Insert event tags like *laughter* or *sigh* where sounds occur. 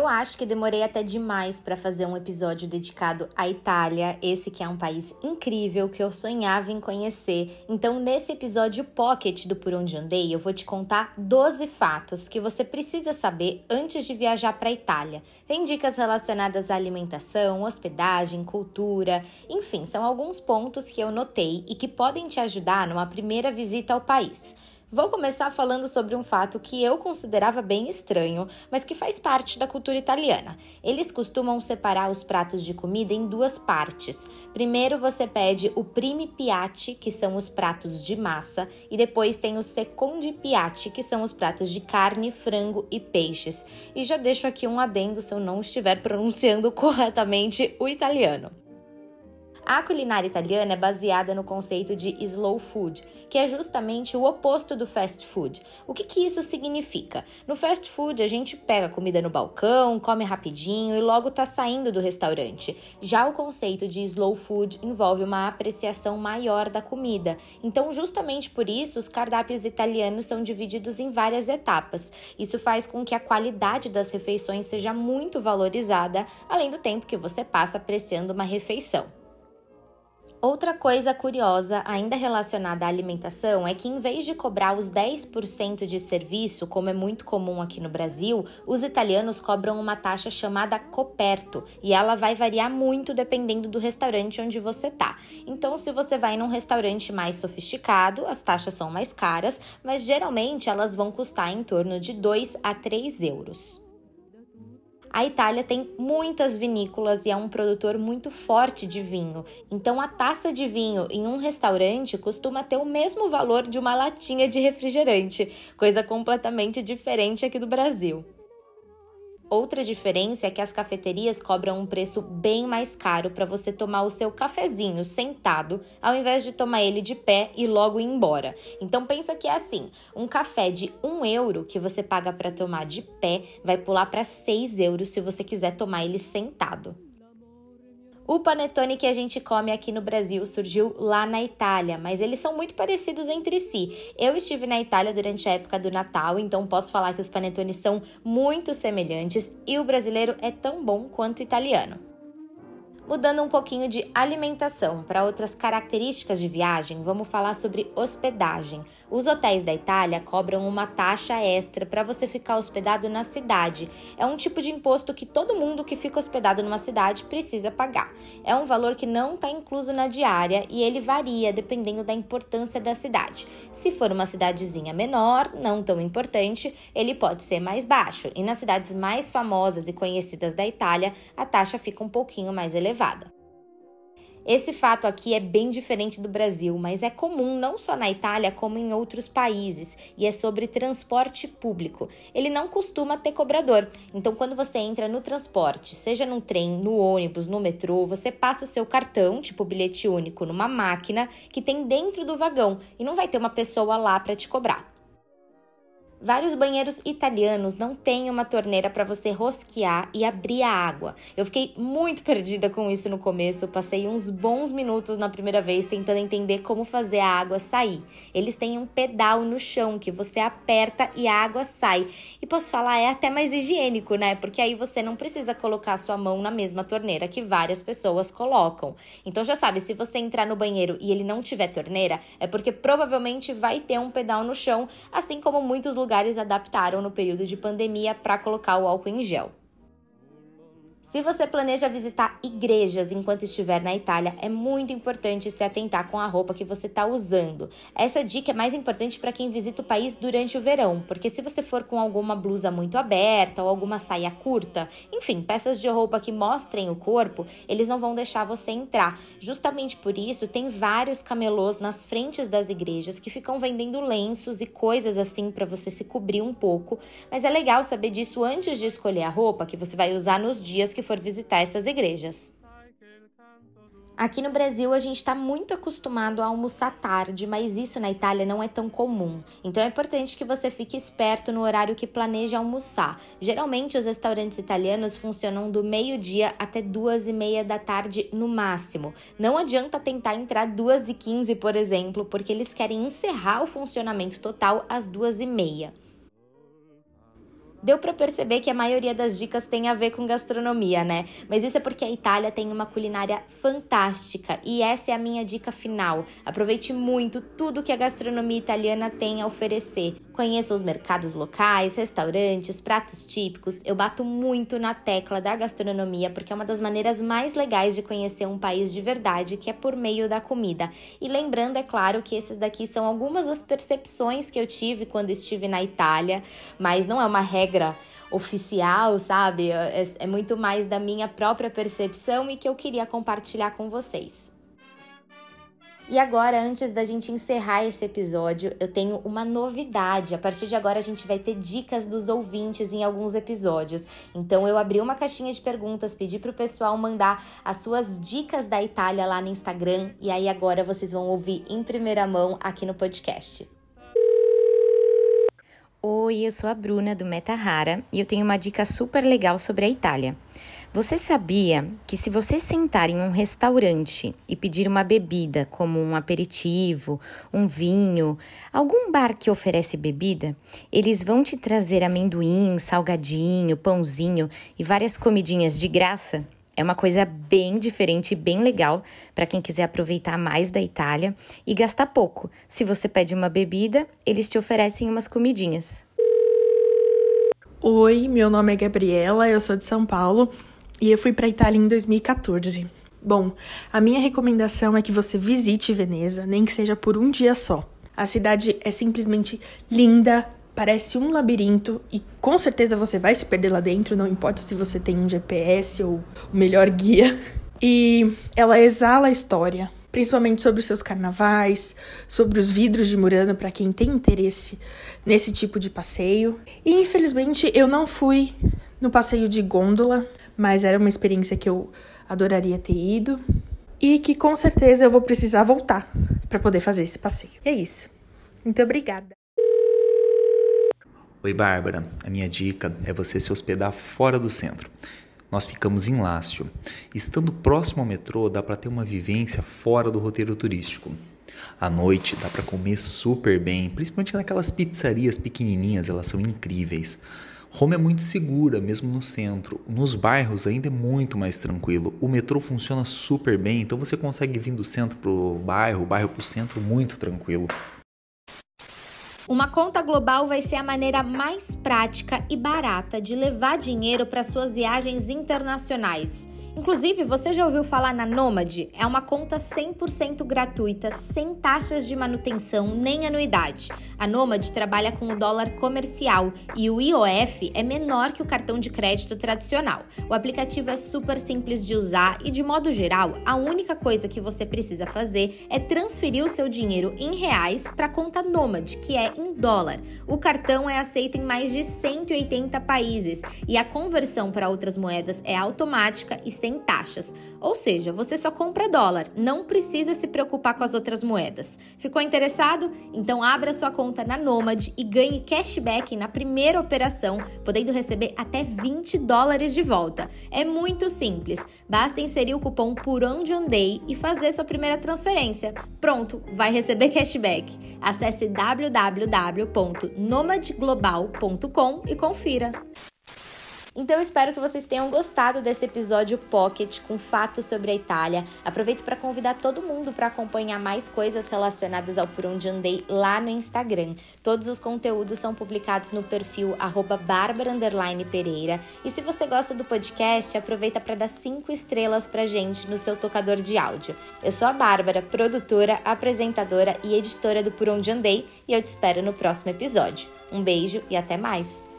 Eu acho que demorei até demais para fazer um episódio dedicado à Itália, esse que é um país incrível que eu sonhava em conhecer. Então, nesse episódio pocket do Por Onde Andei, eu vou te contar 12 fatos que você precisa saber antes de viajar para a Itália. Tem dicas relacionadas à alimentação, hospedagem, cultura, enfim, são alguns pontos que eu notei e que podem te ajudar numa primeira visita ao país. Vou começar falando sobre um fato que eu considerava bem estranho, mas que faz parte da cultura italiana. Eles costumam separar os pratos de comida em duas partes. Primeiro você pede o primi piatti, que são os pratos de massa, e depois tem o secondi piatti, que são os pratos de carne, frango e peixes. E já deixo aqui um adendo se eu não estiver *laughs* pronunciando corretamente o italiano. A culinária italiana é baseada no conceito de slow food, que é justamente o oposto do fast food. O que, que isso significa? No fast food, a gente pega comida no balcão, come rapidinho e logo tá saindo do restaurante. Já o conceito de slow food envolve uma apreciação maior da comida. Então, justamente por isso, os cardápios italianos são divididos em várias etapas. Isso faz com que a qualidade das refeições seja muito valorizada, além do tempo que você passa apreciando uma refeição. Outra coisa curiosa, ainda relacionada à alimentação, é que em vez de cobrar os 10% de serviço, como é muito comum aqui no Brasil, os italianos cobram uma taxa chamada coperto e ela vai variar muito dependendo do restaurante onde você tá. Então, se você vai num restaurante mais sofisticado, as taxas são mais caras, mas geralmente elas vão custar em torno de 2 a 3 euros. A Itália tem muitas vinícolas e é um produtor muito forte de vinho. Então, a taça de vinho em um restaurante costuma ter o mesmo valor de uma latinha de refrigerante, coisa completamente diferente aqui do Brasil. Outra diferença é que as cafeterias cobram um preço bem mais caro para você tomar o seu cafezinho sentado, ao invés de tomar ele de pé e logo ir embora. Então pensa que é assim: um café de 1 euro que você paga para tomar de pé vai pular para 6 euros se você quiser tomar ele sentado. O panetone que a gente come aqui no Brasil surgiu lá na Itália, mas eles são muito parecidos entre si. Eu estive na Itália durante a época do Natal, então posso falar que os panetones são muito semelhantes e o brasileiro é tão bom quanto o italiano. Mudando um pouquinho de alimentação para outras características de viagem, vamos falar sobre hospedagem. Os hotéis da Itália cobram uma taxa extra para você ficar hospedado na cidade. É um tipo de imposto que todo mundo que fica hospedado numa cidade precisa pagar. É um valor que não está incluso na diária e ele varia dependendo da importância da cidade. Se for uma cidadezinha menor, não tão importante, ele pode ser mais baixo. E nas cidades mais famosas e conhecidas da Itália, a taxa fica um pouquinho mais elevada. Esse fato aqui é bem diferente do Brasil, mas é comum não só na Itália como em outros países, e é sobre transporte público. Ele não costuma ter cobrador, então quando você entra no transporte, seja num trem, no ônibus, no metrô, você passa o seu cartão, tipo bilhete único, numa máquina que tem dentro do vagão e não vai ter uma pessoa lá para te cobrar. Vários banheiros italianos não têm uma torneira para você rosquear e abrir a água. Eu fiquei muito perdida com isso no começo, passei uns bons minutos na primeira vez tentando entender como fazer a água sair. Eles têm um pedal no chão que você aperta e a água sai. E posso falar, é até mais higiênico, né? Porque aí você não precisa colocar sua mão na mesma torneira que várias pessoas colocam. Então já sabe, se você entrar no banheiro e ele não tiver torneira, é porque provavelmente vai ter um pedal no chão, assim como muitos lugares lugares adaptaram no período de pandemia para colocar o álcool em gel. Se você planeja visitar igrejas enquanto estiver na Itália, é muito importante se atentar com a roupa que você está usando. Essa dica é mais importante para quem visita o país durante o verão, porque se você for com alguma blusa muito aberta ou alguma saia curta, enfim, peças de roupa que mostrem o corpo, eles não vão deixar você entrar. Justamente por isso, tem vários camelôs nas frentes das igrejas que ficam vendendo lenços e coisas assim para você se cobrir um pouco, mas é legal saber disso antes de escolher a roupa que você vai usar nos dias que que for visitar essas igrejas. Aqui no Brasil a gente está muito acostumado a almoçar tarde, mas isso na Itália não é tão comum. Então é importante que você fique esperto no horário que planeja almoçar. Geralmente os restaurantes italianos funcionam do meio-dia até duas e meia da tarde no máximo. Não adianta tentar entrar duas e quinze, por exemplo, porque eles querem encerrar o funcionamento total às duas e meia. Deu para perceber que a maioria das dicas tem a ver com gastronomia, né? Mas isso é porque a Itália tem uma culinária fantástica e essa é a minha dica final. Aproveite muito tudo que a gastronomia italiana tem a oferecer. Conheça os mercados locais, restaurantes, pratos típicos. Eu bato muito na tecla da gastronomia porque é uma das maneiras mais legais de conhecer um país de verdade, que é por meio da comida. E lembrando, é claro, que esses daqui são algumas das percepções que eu tive quando estive na Itália, mas não é uma regra oficial, sabe? É, é muito mais da minha própria percepção e que eu queria compartilhar com vocês. E agora, antes da gente encerrar esse episódio, eu tenho uma novidade. A partir de agora, a gente vai ter dicas dos ouvintes em alguns episódios. Então, eu abri uma caixinha de perguntas, pedi para o pessoal mandar as suas dicas da Itália lá no Instagram. E aí, agora vocês vão ouvir em primeira mão aqui no podcast. Oi, eu sou a Bruna do Meta Rara e eu tenho uma dica super legal sobre a Itália. Você sabia que se você sentar em um restaurante e pedir uma bebida, como um aperitivo, um vinho, algum bar que oferece bebida, eles vão te trazer amendoim, salgadinho, pãozinho e várias comidinhas de graça? É uma coisa bem diferente e bem legal para quem quiser aproveitar mais da Itália e gastar pouco. Se você pede uma bebida, eles te oferecem umas comidinhas. Oi, meu nome é Gabriela, eu sou de São Paulo e eu fui para Itália em 2014. Bom, a minha recomendação é que você visite Veneza, nem que seja por um dia só. A cidade é simplesmente linda, parece um labirinto e com certeza você vai se perder lá dentro, não importa se você tem um GPS ou o melhor guia. *laughs* E ela exala a história, principalmente sobre os seus carnavais, sobre os vidros de Murano para quem tem interesse nesse tipo de passeio. E infelizmente eu não fui no passeio de gôndola, mas era uma experiência que eu adoraria ter ido e que com certeza eu vou precisar voltar para poder fazer esse passeio. É isso. Muito obrigada. Oi, Bárbara. A minha dica é você se hospedar fora do centro. Nós ficamos em Lácio. Estando próximo ao metrô, dá para ter uma vivência fora do roteiro turístico. À noite dá para comer super bem, principalmente naquelas pizzarias pequenininhas, elas são incríveis. Roma é muito segura, mesmo no centro. Nos bairros ainda é muito mais tranquilo. O metrô funciona super bem, então você consegue vir do centro pro bairro, bairro pro centro muito tranquilo. Uma conta global vai ser a maneira mais prática e barata de levar dinheiro para suas viagens internacionais. Inclusive, você já ouviu falar na Nomad? É uma conta 100% gratuita, sem taxas de manutenção nem anuidade. A Nomad trabalha com o dólar comercial e o IOF é menor que o cartão de crédito tradicional. O aplicativo é super simples de usar e, de modo geral, a única coisa que você precisa fazer é transferir o seu dinheiro em reais para a conta Nomad, que é em dólar. O cartão é aceito em mais de 180 países e a conversão para outras moedas é automática e sem taxas. Ou seja, você só compra dólar, não precisa se preocupar com as outras moedas. Ficou interessado? Então abra sua conta na Nomad e ganhe cashback na primeira operação, podendo receber até 20 dólares de volta. É muito simples, basta inserir o cupom por onde andei e fazer sua primeira transferência. Pronto, vai receber cashback. Acesse www.nomadglobal.com e confira. Então espero que vocês tenham gostado desse episódio Pocket com fatos sobre a Itália. Aproveito para convidar todo mundo para acompanhar mais coisas relacionadas ao Por Onde Andei lá no Instagram. Todos os conteúdos são publicados no perfil @barbara_pereira. E se você gosta do podcast, aproveita para dar cinco estrelas pra gente no seu tocador de áudio. Eu sou a Bárbara, produtora, apresentadora e editora do Por Onde Andei, e eu te espero no próximo episódio. Um beijo e até mais!